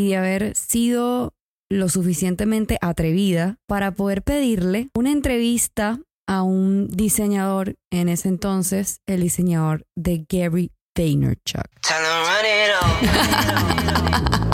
y de haber sido lo suficientemente atrevida para poder pedirle una entrevista a un diseñador en ese entonces, el diseñador de Gary Vaynerchuk.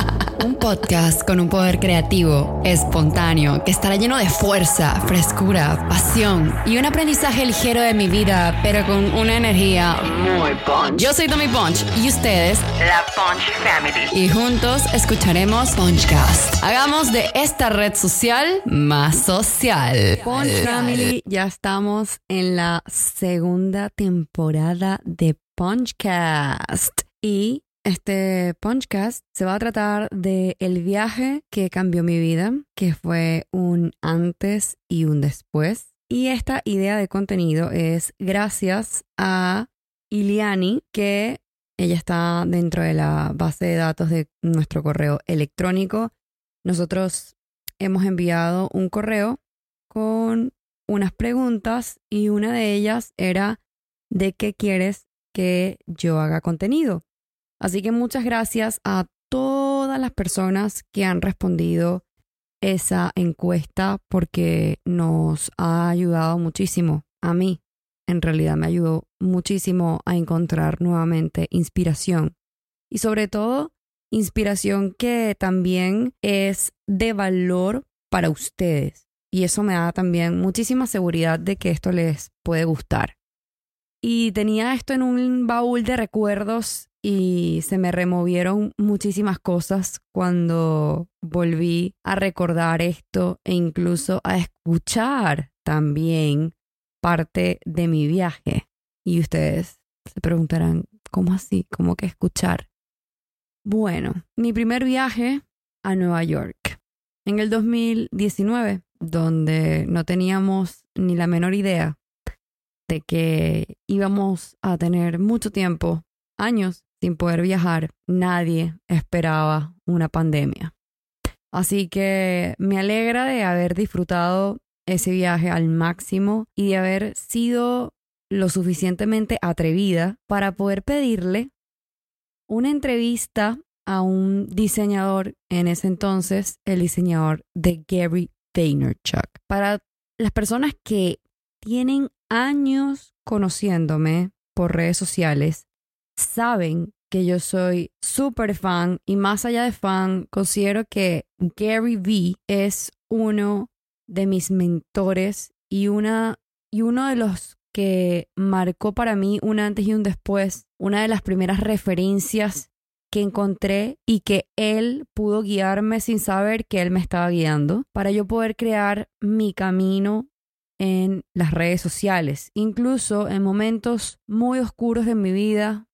Un podcast con un poder creativo, espontáneo, que estará lleno de fuerza, frescura, pasión y un aprendizaje ligero de mi vida, pero con una energía muy punch. Yo soy Tommy Punch y ustedes, la Punch Family. Y juntos escucharemos Punchcast. Hagamos de esta red social más social. Punch Family, ya estamos en la segunda temporada de Punchcast. Y este Punchcast se va a tratar de el viaje que cambió mi vida, que fue un antes y un después. Y esta idea de contenido es gracias a Iliani, que ella está dentro de la base de datos de nuestro correo electrónico. Nosotros hemos enviado un correo con unas preguntas y una de ellas era de qué quieres que yo haga contenido. Así que muchas gracias a todas las personas que han respondido esa encuesta porque nos ha ayudado muchísimo. A mí, en realidad, me ayudó muchísimo a encontrar nuevamente inspiración. Y sobre todo, inspiración que también es de valor para ustedes. Y eso me da también muchísima seguridad de que esto les puede gustar. Y tenía esto en un baúl de recuerdos y se me removieron muchísimas cosas cuando volví a recordar esto e incluso a escuchar también parte de mi viaje. Y ustedes se preguntarán, ¿cómo así? ¿Cómo que escuchar? Bueno, mi primer viaje a Nueva York en el 2019, donde no teníamos ni la menor idea de que íbamos a tener mucho tiempo, años, sin poder viajar, nadie esperaba una pandemia. Así que me alegra de haber disfrutado ese viaje al máximo y de haber sido lo suficientemente atrevida para poder pedirle una entrevista a un diseñador en ese entonces, el diseñador de Gary Vaynerchuk. Para las personas que tienen años conociéndome por redes sociales, saben que yo soy súper fan y más allá de fan, considero que Gary Vee es uno de mis mentores y, una, y uno de los que marcó para mí un antes y un después, una de las primeras referencias que encontré y que él pudo guiarme sin saber que él me estaba guiando para yo poder crear mi camino en las redes sociales. Incluso en momentos muy oscuros de mi vida,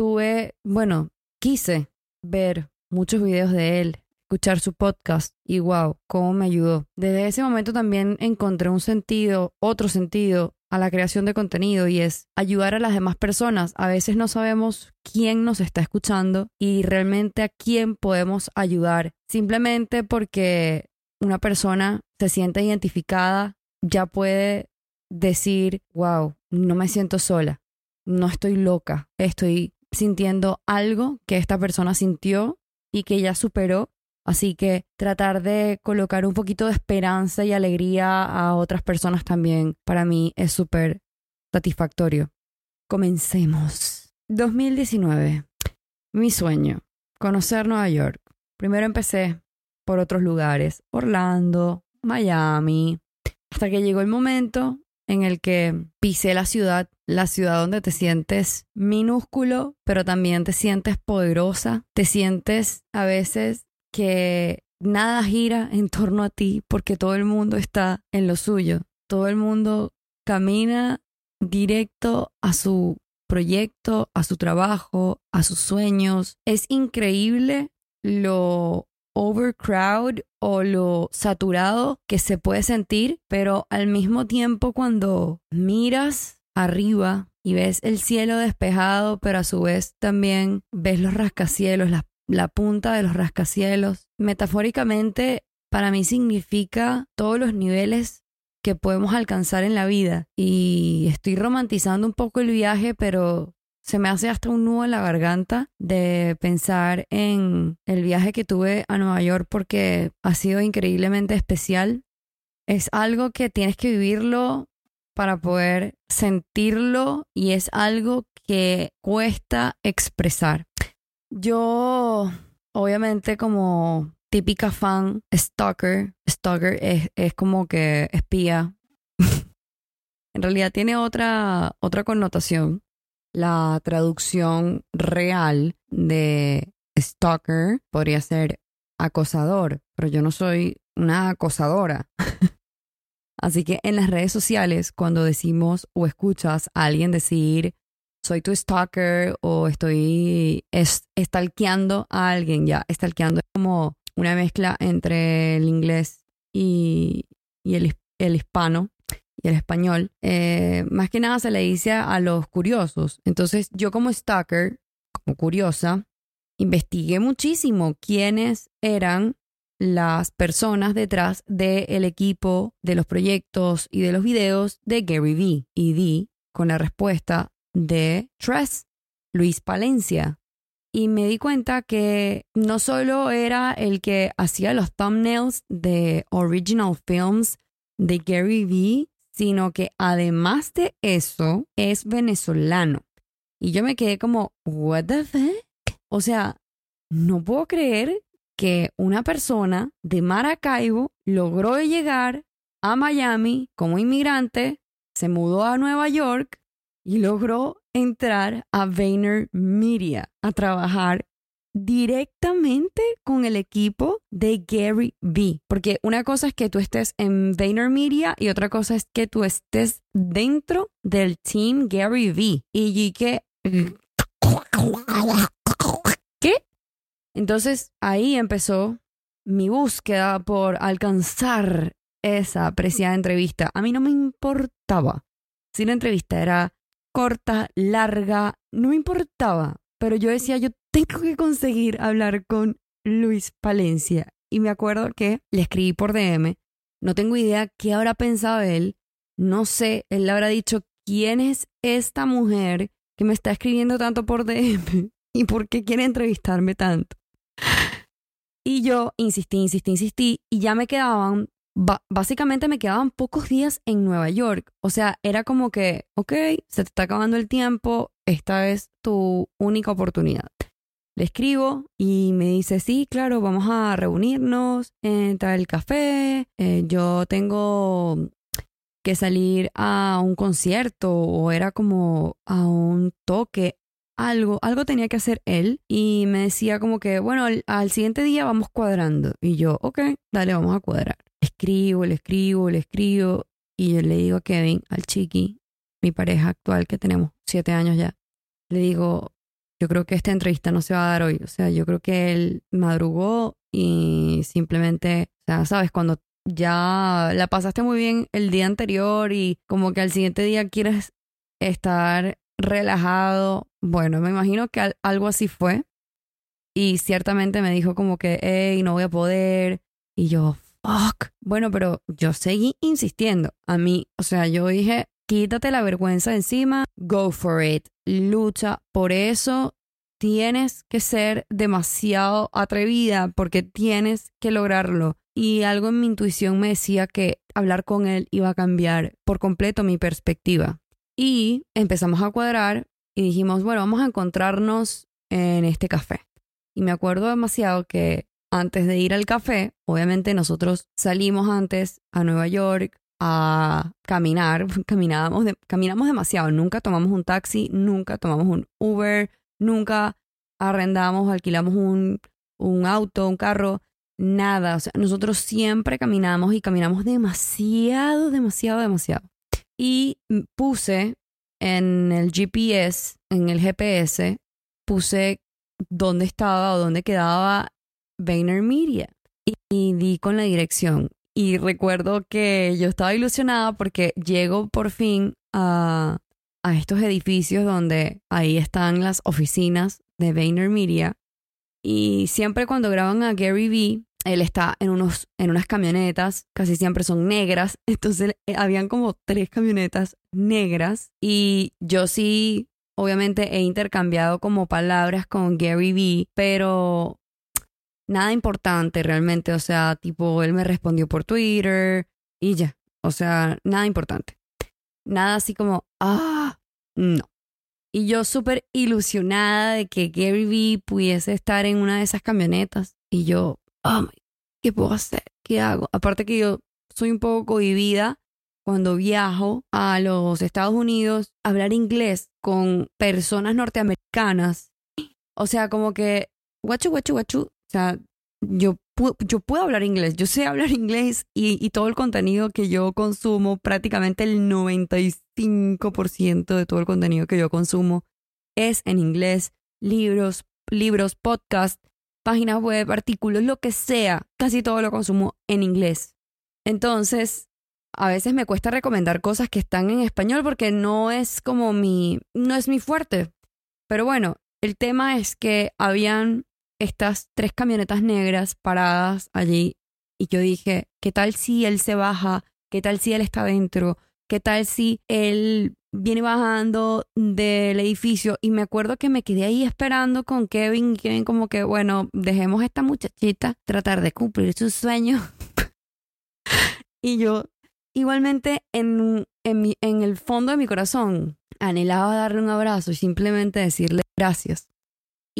tuve, bueno, quise ver muchos videos de él, escuchar su podcast y wow, cómo me ayudó. Desde ese momento también encontré un sentido, otro sentido a la creación de contenido y es ayudar a las demás personas. A veces no sabemos quién nos está escuchando y realmente a quién podemos ayudar simplemente porque una persona se siente identificada, ya puede decir, wow, no me siento sola, no estoy loca, estoy sintiendo algo que esta persona sintió y que ya superó. Así que tratar de colocar un poquito de esperanza y alegría a otras personas también para mí es súper satisfactorio. Comencemos. 2019. Mi sueño. Conocer Nueva York. Primero empecé por otros lugares. Orlando, Miami. Hasta que llegó el momento en el que pisé la ciudad, la ciudad donde te sientes minúsculo, pero también te sientes poderosa, te sientes a veces que nada gira en torno a ti porque todo el mundo está en lo suyo, todo el mundo camina directo a su proyecto, a su trabajo, a sus sueños. Es increíble lo overcrowd o lo saturado que se puede sentir, pero al mismo tiempo cuando miras arriba y ves el cielo despejado, pero a su vez también ves los rascacielos, la, la punta de los rascacielos, metafóricamente para mí significa todos los niveles que podemos alcanzar en la vida. Y estoy romantizando un poco el viaje, pero se me hace hasta un nudo en la garganta de pensar en el viaje que tuve a Nueva York porque ha sido increíblemente especial. Es algo que tienes que vivirlo para poder sentirlo y es algo que cuesta expresar. Yo, obviamente, como típica fan, stalker, stalker es, es como que espía. en realidad tiene otra, otra connotación. La traducción real de stalker podría ser acosador, pero yo no soy una acosadora. Así que en las redes sociales, cuando decimos o escuchas a alguien decir soy tu stalker o estoy stalkeando a alguien, ya, stalkeando es como una mezcla entre el inglés y, el, el, hispano y el español. Eh, más que nada se le dice a los curiosos. Entonces yo como stalker, como curiosa, investigué muchísimo quiénes eran las personas detrás del equipo, de los proyectos y de los videos de Gary Vee. Y di con la respuesta de Tress, Luis Palencia. Y me di cuenta que no solo era el que hacía los thumbnails de original films de Gary Vee, sino que además de eso es venezolano. Y yo me quedé como, ¿What the fuck? O sea, no puedo creer que una persona de Maracaibo logró llegar a Miami como inmigrante, se mudó a Nueva York y logró entrar a Media a trabajar directamente con el equipo de Gary Vee. Porque una cosa es que tú estés en Media y otra cosa es que tú estés dentro del team Gary Vee. Y que... Entonces ahí empezó mi búsqueda por alcanzar esa preciada entrevista. A mí no me importaba si la entrevista era corta, larga, no me importaba, pero yo decía, yo tengo que conseguir hablar con Luis Palencia. Y me acuerdo que le escribí por DM, no tengo idea qué habrá pensado él, no sé, él le habrá dicho, ¿quién es esta mujer que me está escribiendo tanto por DM? ¿Y por qué quiere entrevistarme tanto? Y yo insistí, insistí, insistí y ya me quedaban, básicamente me quedaban pocos días en Nueva York. O sea, era como que, ok, se te está acabando el tiempo, esta es tu única oportunidad. Le escribo y me dice, sí, claro, vamos a reunirnos, entrar el café, eh, yo tengo que salir a un concierto o era como a un toque algo, algo tenía que hacer él y me decía como que, bueno, al, siguiente día vamos cuadrando. Y yo, ok, dale, vamos a cuadrar. escribo, le escribo, le escribo y yo le digo a Kevin, al chiqui, mi pareja actual que tenemos siete años ya, le digo, yo creo que esta entrevista no se va a dar hoy. O sea, yo creo que él madrugó y simplemente, o sea, sabes, cuando ya la pasaste muy bien el día anterior y como que al siguiente día quieres estar relajado. Bueno, me imagino que algo así fue. Y ciertamente me dijo como que, hey, no voy a poder. Y yo, fuck. Bueno, pero yo seguí insistiendo. A mí, o sea, yo dije, quítate la vergüenza encima, go for it, lucha. Por eso tienes que ser demasiado atrevida porque tienes que lograrlo. Y algo en mi intuición me decía que hablar con él iba a cambiar por completo mi perspectiva. Y empezamos a cuadrar y dijimos, bueno, vamos a encontrarnos en este café. Y me acuerdo demasiado que antes de ir al café, obviamente nosotros salimos antes a Nueva York a caminar, caminábamos caminamos demasiado, nunca tomamos un taxi, nunca tomamos un Uber, nunca arrendamos, alquilamos un, un auto, un carro, nada. Nosotros siempre caminamos y caminamos demasiado, demasiado, demasiado y puse en el GPS, en el GPS, puse dónde estaba o dónde quedaba Media y, di con la dirección. Y recuerdo que yo estaba ilusionada porque llego por fin a, a estos edificios donde ahí están las oficinas de Media. Y siempre cuando graban a Gary Vee, él está en, unos, en unas camionetas, casi siempre son negras, entonces eh, habían como tres camionetas negras. Y yo sí obviamente he intercambiado como palabras con Gary Vee, pero nada importante realmente. O sea, tipo, él me respondió por Twitter y ya. O sea, nada importante. Nada así como, ah, no. Y yo súper ilusionada de que Gary Vee pudiese estar en una de esas camionetas. Y yo, oh, ¿qué puedo hacer? ¿Qué hago? Aparte que yo soy un poco cohibida cuando viajo a los Estados Unidos, hablar inglés con personas norteamericanas. O sea, como que, guachu, guachu, guachu. O sea, yo, yo puedo hablar inglés, yo sé hablar inglés y, y todo el contenido que yo consumo, prácticamente el 95% de todo el contenido que yo consumo es en inglés. Libros, libros, podcasts, páginas web, artículos, lo que sea, casi todo lo consumo en inglés. Entonces, a veces me cuesta recomendar cosas que están en español porque no es como mi, no es mi fuerte. Pero bueno, el tema es que habían estas tres camionetas negras paradas allí y yo dije, ¿qué tal si él se baja? ¿Qué tal si él está dentro? ¿Qué tal si él viene bajando del edificio? Y me acuerdo que me quedé ahí esperando con Kevin, Kevin como que, bueno, dejemos a esta muchachita tratar de cumplir su sueño. y yo igualmente en, en, en el fondo de mi corazón anhelaba darle un abrazo y simplemente decirle gracias.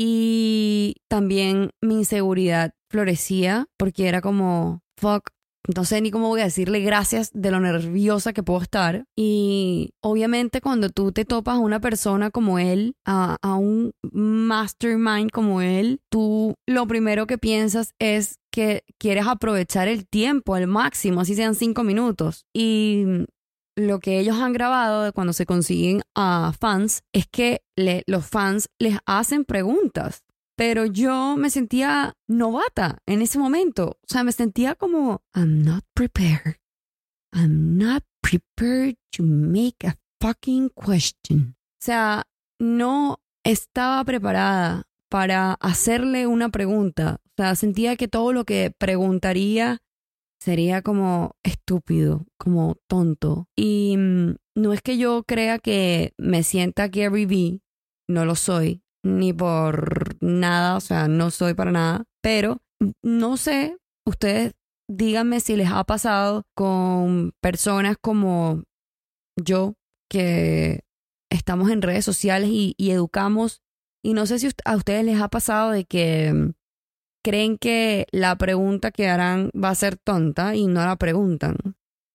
Y también mi inseguridad florecía porque era como, fuck, no sé ni cómo voy a decirle gracias de lo nerviosa que puedo estar. Y obviamente cuando tú te topas a una persona como él, a, a, un mastermind como él, tú lo primero que piensas es que quieres aprovechar el tiempo al máximo, así sean cinco minutos. Y lo que ellos han grabado de cuando se consiguen a fans es que los fans les hacen preguntas pero yo me sentía novata en ese momento. O sea, me sentía como, I'm not prepared. I'm not prepared to make a fucking question. O sea, no estaba preparada para hacerle una pregunta. O sea, sentía que todo lo que preguntaría sería como estúpido, como tonto. Y mm, no es que yo crea que me sienta Gary Vee, no lo soy ni por nada, o sea, no soy para nada, pero no sé, ustedes díganme si les ha pasado con personas como yo que estamos en redes sociales y, educamos y no sé si a ustedes les ha pasado de que creen que la pregunta que harán va a ser tonta y no la preguntan.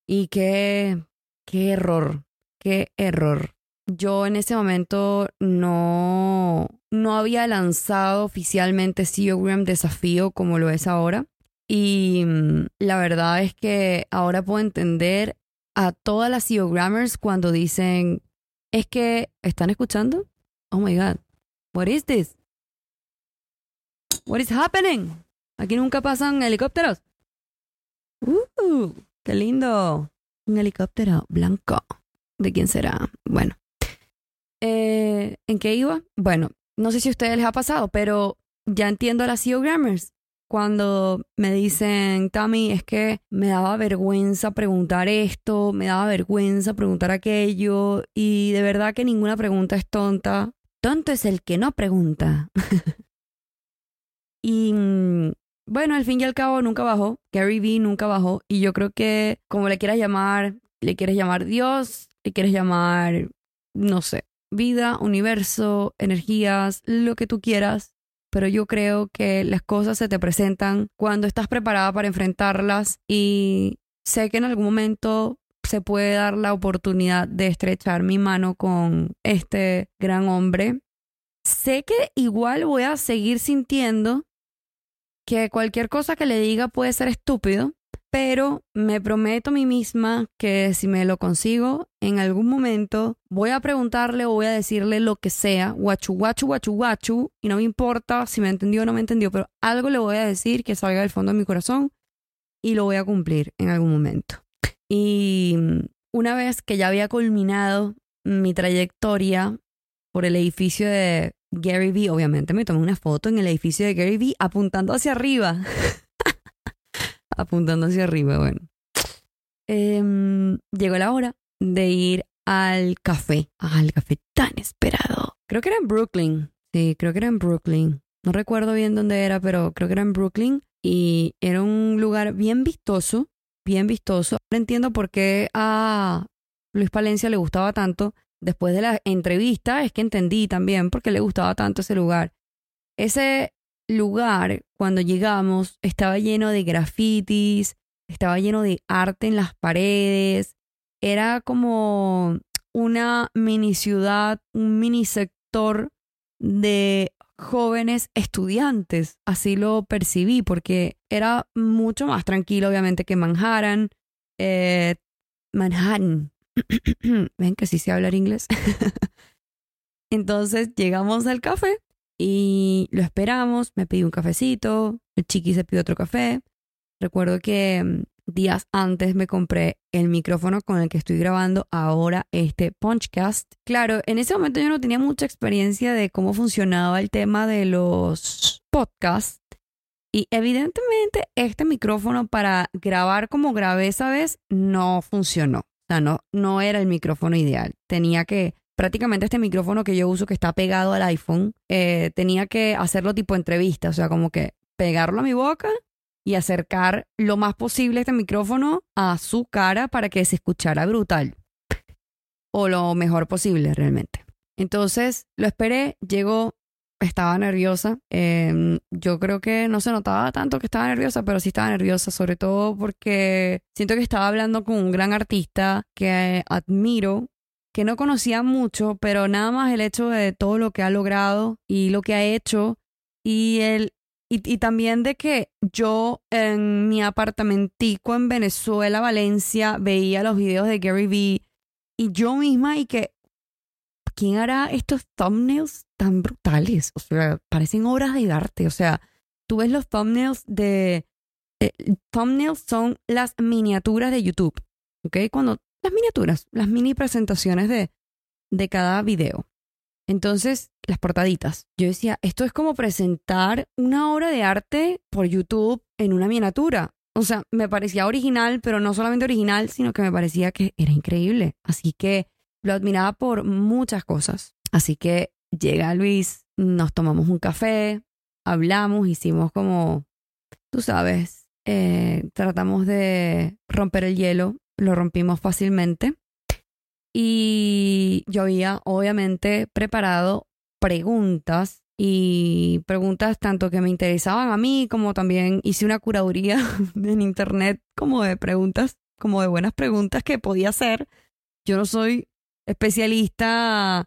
Y qué, qué error, qué error yo en ese momento no, no había lanzado oficialmente SEOgram Desafío como lo es ahora. Y mm, la verdad es que ahora puedo entender a todas las SEOgrammers cuando dicen, es que, ¿están escuchando? Oh my God, what is this? What is happening? Aquí nunca pasan helicópteros. Uh, qué lindo. Un helicóptero blanco. ¿De quién será? Bueno, eh, ¿En qué iba? Bueno, no sé si a ustedes les ha pasado, pero ya entiendo a las CEO Grammars. Cuando me dicen, Tami, es que me daba vergüenza preguntar esto, me daba vergüenza preguntar aquello, y de verdad que ninguna pregunta es tonta. Tonto es el que no pregunta. y mm, bueno, al fin y al cabo nunca bajó. Gary Vee nunca bajó. Y yo creo que, como le quieras llamar, le quieres llamar Dios, le quieres llamar, no sé, vida, universo, energías, lo que tú quieras, pero yo creo que las cosas se te presentan cuando estás preparada para enfrentarlas y sé que en algún momento se puede dar la oportunidad de estrechar mi mano con este gran hombre. Sé que igual voy a seguir sintiendo que cualquier cosa que le diga puede ser estúpido, pero me prometo a mí misma que si me lo consigo en algún momento, voy a preguntarle o voy a decirle lo que sea, guachu, guachu, guachu, guachu, y no me importa si me entendió o no me entendió, pero algo le voy a decir que salga del fondo de mi corazón y lo voy a cumplir en algún momento. Y una vez que ya había culminado mi trayectoria por el edificio de Gary Vee, obviamente me tomé una foto en el edificio de Gary Vee apuntando hacia arriba. apuntando hacia arriba, bueno. Em, llegó la hora de ir al café, al café tan esperado. Creo que era en Brooklyn. Sí, creo que era en Brooklyn. No recuerdo bien dónde era, pero creo que era en Brooklyn. Y era un lugar bien vistoso, bien vistoso. Ahora entiendo por qué a Luis Palencia le gustaba tanto. Después de la entrevista es que entendí también por qué le gustaba tanto ese lugar. Ese lugar, cuando llegamos, estaba lleno de grafitis, estaba lleno de arte en las paredes. Era como una mini ciudad, un mini sector de jóvenes estudiantes. Así lo percibí porque era mucho más tranquilo, obviamente, que Manhattan. Eh, Manhattan. Ven que sí sé hablar inglés. Entonces llegamos al café y lo esperamos. Me pedí un cafecito. El chiqui se pidió otro café. Recuerdo que mm, días antes me compré el micrófono con el que estoy grabando ahora este Punchcast. Claro, en ese momento yo no tenía mucha experiencia de cómo funcionaba el tema de los podcasts. Y evidentemente este micrófono para grabar como grabé esa vez no funcionó. O sea, no, no era el micrófono ideal. Tenía que, prácticamente este micrófono que yo uso que está pegado al iPhone, eh, tenía que hacerlo tipo entrevista. O sea, como que pegarlo a mi boca y acercar lo más posible este micrófono a su cara para que se escuchara brutal. O lo mejor posible realmente. Entonces lo esperé, llegó, estaba nerviosa. Em, yo creo que no se notaba tanto que estaba nerviosa, pero sí estaba nerviosa, sobre todo porque siento que estaba hablando con un gran artista que admiro, que no conocía mucho, pero nada más el hecho de todo lo que ha logrado y lo que ha hecho y el y, también de que yo en mi apartamentico en Venezuela, Valencia, veía los videos de Gary Vee y yo misma y que, ¿quién hará estos thumbnails tan brutales? O sea, parecen obras de arte. O sea, tú ves los thumbnails de... Eh, thumbnails son las miniaturas de YouTube, ¿ok? Cuando las miniaturas, las mini presentaciones de, de cada video. Entonces, las portaditas. Yo decía, esto es como presentar una obra de arte por YouTube en una miniatura. O sea, me parecía original, pero no solamente original, sino que me parecía que era increíble. Así que lo admiraba por muchas cosas. Así que llega Luis, nos tomamos un café, hablamos, hicimos como, tú sabes, eh, tratamos de romper el hielo, lo rompimos fácilmente. Y yo había obviamente preparado preguntas y preguntas tanto que me interesaban a mí como también hice una curaduría en internet como de preguntas, como de buenas preguntas que podía hacer. Yo no soy especialista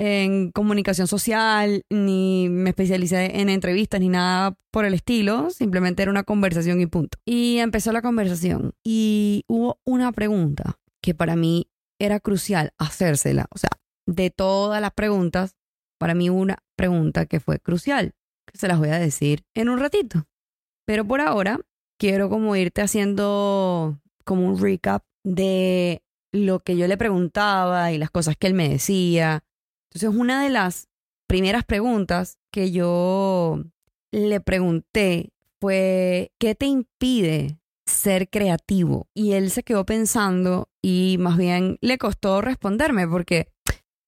en comunicación social, ni me especialicé en entrevistas, ni nada por el estilo, simplemente era una conversación y punto. Y empezó la conversación y hubo una pregunta que para mí era crucial hacérsela. O sea, de todas las preguntas, para mí una pregunta que fue crucial, que se las voy a decir en un ratito. Pero por ahora, quiero como irte haciendo como un recap de lo que yo le preguntaba y las cosas que él me decía. Entonces, una de las primeras preguntas que yo le pregunté fue, ¿qué te impide ser creativo. Y él se quedó pensando y más bien le costó responderme porque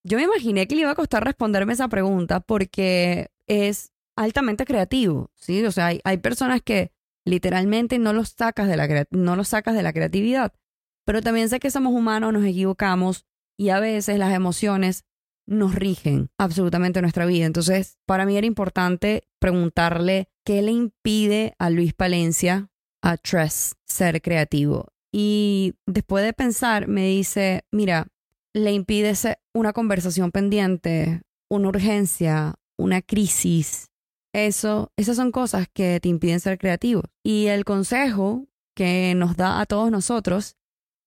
yo me imaginé que le iba a costar responderme esa pregunta porque es altamente creativo, ¿sí? O sea, hay, personas que literalmente no los, sacas de la, no los sacas de la creatividad, pero también sé que somos humanos, nos equivocamos y a veces las emociones nos rigen absolutamente nuestra vida. Entonces, para mí era importante preguntarle qué le impide a Luis Palencia a Tress ser creativo. Y después de pensar, me dice, mira, le impide una conversación pendiente, una urgencia, una crisis. Eso, esas son cosas que te impiden ser creativo. Y el consejo que nos da a todos nosotros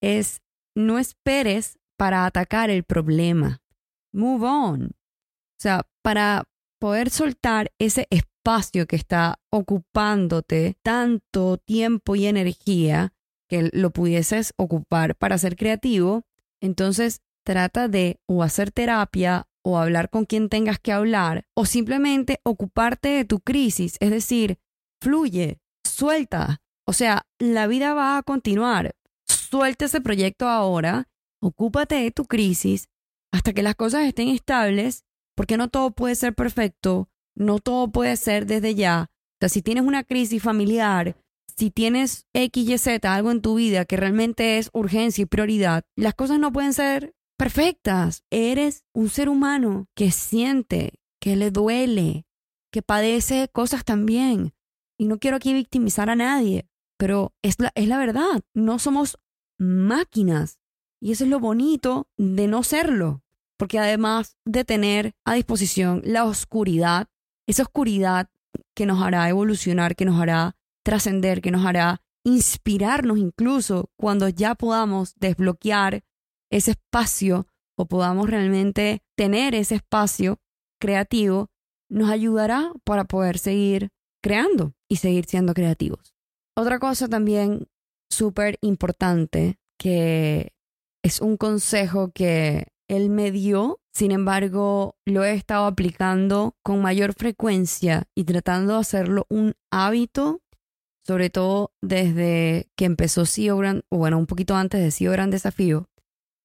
es no esperes para atacar el problema. Move on. O sea, para poder soltar ese espacio que está ocupándote tanto tiempo y energía que lo pudieses ocupar para ser creativo, entonces trata de o hacer terapia o hablar con quien tengas que hablar o simplemente ocuparte de tu crisis, es decir, fluye, suelta. O sea, la vida va a continuar. Suelta ese proyecto ahora ocúpate de tu crisis hasta que las cosas estén estables, porque no todo puede ser perfecto, no todo puede ser desde ya. Si tienes una crisis familiar, si tienes X, Y, Z, algo en tu vida que realmente es urgencia y prioridad, las cosas no pueden ser perfectas. Eres un ser humano que siente, que le duele, que padece cosas también. Y no quiero aquí victimizar a nadie, pero es la, es la verdad. No somos máquinas. Y eso es lo bonito de no serlo. Porque además de tener a disposición la oscuridad, esa oscuridad que nos hará evolucionar, que nos hará trascender, que nos hará inspirarnos incluso cuando ya podamos desbloquear ese espacio o podamos realmente tener ese espacio creativo, nos ayudará para poder seguir creando y seguir siendo creativos. Otra cosa también súper importante que es un consejo que él me dio, sin embargo lo he estado aplicando con mayor frecuencia y tratando de hacerlo un hábito, sobre todo desde que empezó CEO Grand, o bueno, un poquito antes de CEO Gran Desafío,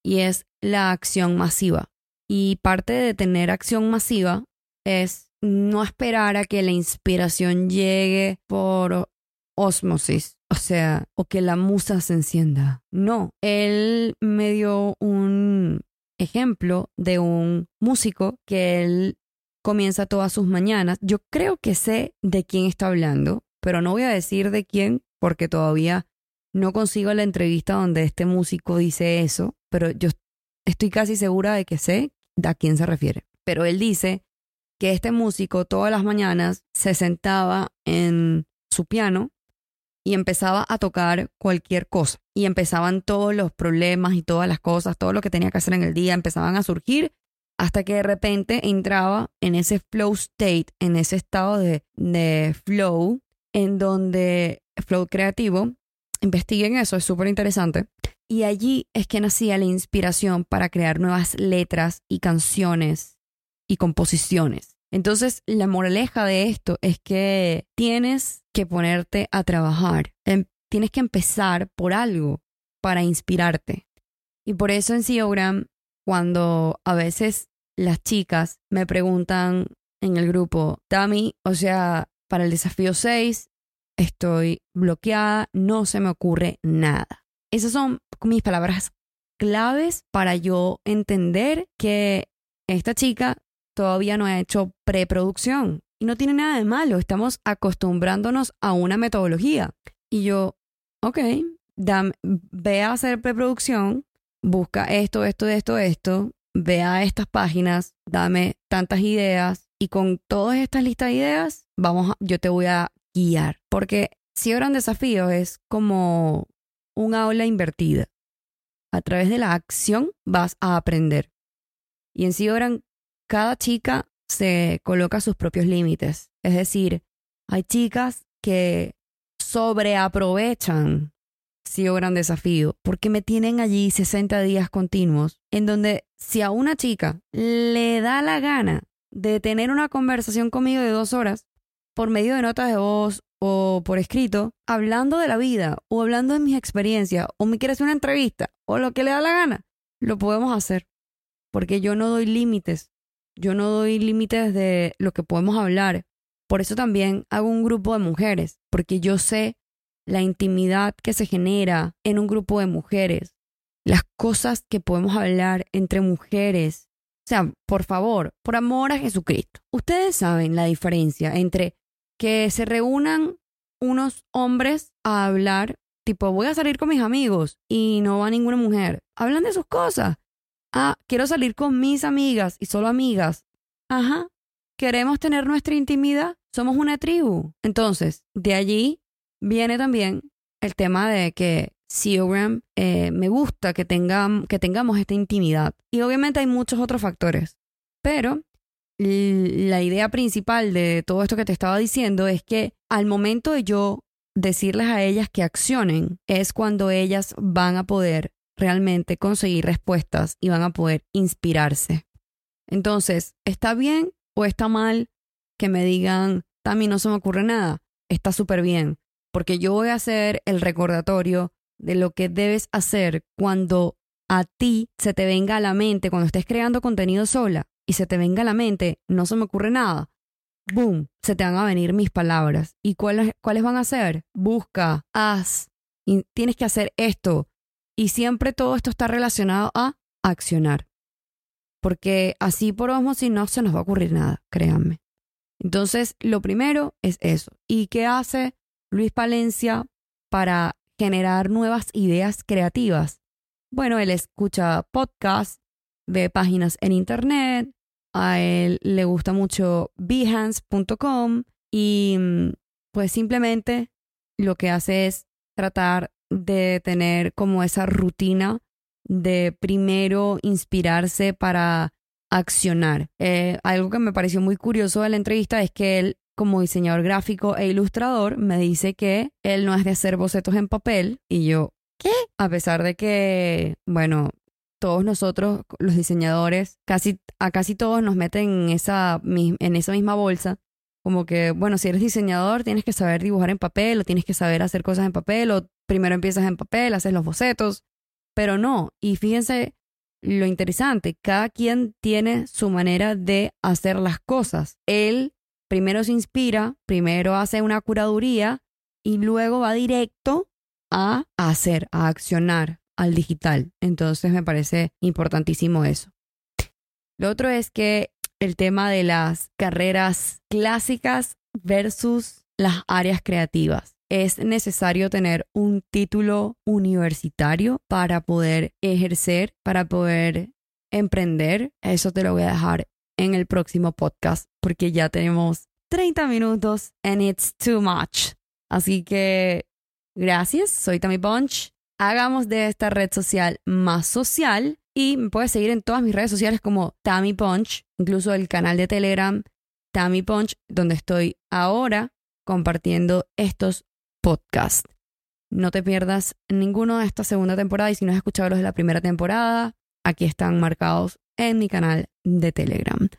y es la acción masiva. Y parte de tener acción masiva es no esperar a que la inspiración llegue por osmosis, o sea, o que la musa se encienda. No, él me dio un ejemplo de un músico que él comienza todas sus mañanas. Yo creo que sé de quién está hablando, pero no voy a decir de quién porque todavía no consigo la entrevista donde este músico dice eso, pero yo estoy casi segura de que sé a quién se refiere. Pero él dice que este músico todas las mañanas se sentaba en su piano y empezaba a tocar cualquier cosa. Y empezaban todos los problemas y todas las cosas, todo lo que tenía que hacer en el día, empezaban a surgir hasta que de repente entraba en ese flow state, en ese estado de, de flow, en donde flow creativo, investiguen eso, es súper interesante. Y allí es que nacía la inspiración para crear nuevas letras y canciones y composiciones. Entonces, la moraleja de esto es que tienes que ponerte a trabajar. Em, tienes que empezar por algo para inspirarte. Y por eso en Siogram, cuando a veces las chicas me preguntan en el grupo, Tami, o sea, para el desafío 6 estoy bloqueada, no se me ocurre nada. Esas son mis palabras claves para yo entender que esta chica todavía no ha hecho preproducción. Y no tiene nada de malo, estamos acostumbrándonos a una metodología. Y yo, ok, ve a hacer preproducción, busca esto, esto, esto, esto, ve a estas páginas, dame tantas ideas y con todas estas listas de ideas, vamos yo te voy a guiar. Porque si un desafío es como un aula invertida. A través de la acción vas a aprender. Y en sí cada chica se coloca sus propios límites. Es decir, hay chicas que sobreaprovechan si gran desafío, porque me tienen allí 60 días continuos, en donde si a una chica le da la gana de tener una conversación conmigo de dos horas por medio de notas de voz o por escrito, hablando de la vida o hablando de mis experiencias o me quiere hacer una entrevista o lo que le da la gana, lo podemos hacer. Porque yo no doy límites yo no doy límites de lo que podemos hablar. Por eso también hago un grupo de mujeres, porque yo sé la intimidad que se genera en un grupo de mujeres, las cosas que podemos hablar entre mujeres. O sea, por favor, por amor a Jesucristo. Ustedes saben la diferencia entre que se reúnan unos hombres a hablar, tipo, voy a salir con mis amigos y no va ninguna mujer. Hablan de sus cosas Ah, quiero salir con mis amigas y solo amigas. Ajá. Queremos tener nuestra intimidad. Somos una tribu. Entonces, de allí viene también el tema de que Seogram eh, me gusta que, que tengamos esta intimidad. Y obviamente hay muchos otros factores. Pero la idea principal de todo esto que te estaba diciendo es que al momento de yo decirles a ellas que accionen, es cuando ellas van a poder realmente conseguir respuestas y van a poder inspirarse. Entonces, ¿está bien o está mal que me digan, Tami, no se me ocurre nada? Está súper bien, porque yo voy a hacer el recordatorio de lo que debes hacer cuando a ti se te venga a la mente cuando estés creando contenido sola y se te venga a la mente, no se me ocurre nada, boom, se te van a venir mis palabras. ¿Y cuáles, cuáles van a ser? Busca, haz, y tienes que hacer esto. Y siempre todo esto está relacionado a accionar. Porque así por si no se nos va a ocurrir nada, créanme. Entonces, lo primero es eso. ¿Y qué hace Luis Palencia para generar nuevas ideas creativas? Bueno, él escucha podcasts, ve páginas en internet, a él le gusta mucho behance.com y mm, pues simplemente lo que hace es tratar de tener como esa rutina de primero inspirarse para accionar. Eh, algo que me pareció muy curioso de la entrevista es que él, como diseñador gráfico e ilustrador, me dice que él no es de hacer bocetos en papel y yo, ¿qué? A pesar de que, bueno, todos nosotros, los diseñadores, casi, a casi todos nos meten en esa, en esa misma bolsa. Como que, bueno, si eres diseñador, tienes que saber dibujar en papel o tienes que saber hacer cosas en papel o primero empiezas en papel, haces los bocetos, pero no. Y fíjense lo interesante, cada quien tiene su manera de hacer las cosas. Él primero se inspira, primero hace una curaduría y luego va directo a hacer, a accionar al digital. Entonces me parece importantísimo eso. Lo otro es que el tema de las carreras clásicas versus las áreas creativas es necesario tener un título universitario para poder ejercer, para poder emprender. Eso te lo voy a dejar en el próximo podcast porque ya tenemos 30 minutos and it's too much. Así que gracias, soy Tammy Punch. Hagamos de esta red social más social y me puedes seguir en todas mis redes sociales como Tammy Punch, incluso el canal de Telegram Tammy Punch, donde estoy ahora compartiendo estos podcast. No te pierdas ninguno de esta segunda temporada y si no has escuchado los de la primera temporada, aquí están marcados en mi canal de Telegram.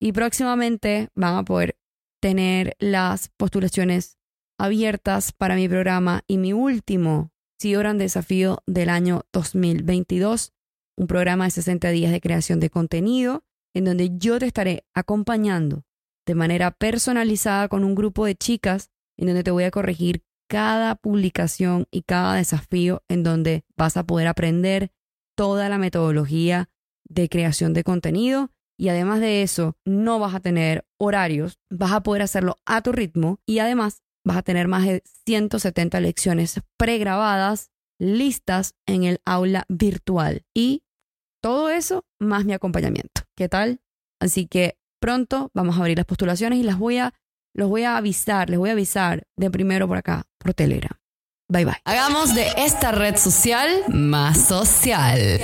Y próximamente van a poder tener las postulaciones abiertas para mi programa y mi último CEO Gran Desafío del año 2022, un programa de 60 días de creación de contenido en donde yo te estaré acompañando de manera personalizada con un grupo de chicas en donde te voy a corregir cada publicación y cada desafío en donde vas a poder aprender toda la metodología de creación de contenido y además de eso no vas a tener horarios, vas a poder hacerlo a tu ritmo y además vas a tener más de 170 lecciones pregrabadas listas en el aula virtual y todo eso más mi acompañamiento. ¿Qué tal? Así que pronto vamos a abrir las postulaciones y las voy a los voy a avisar, les voy a avisar de primero por acá, por Telegram. Bye bye. Hagamos de esta red social más social.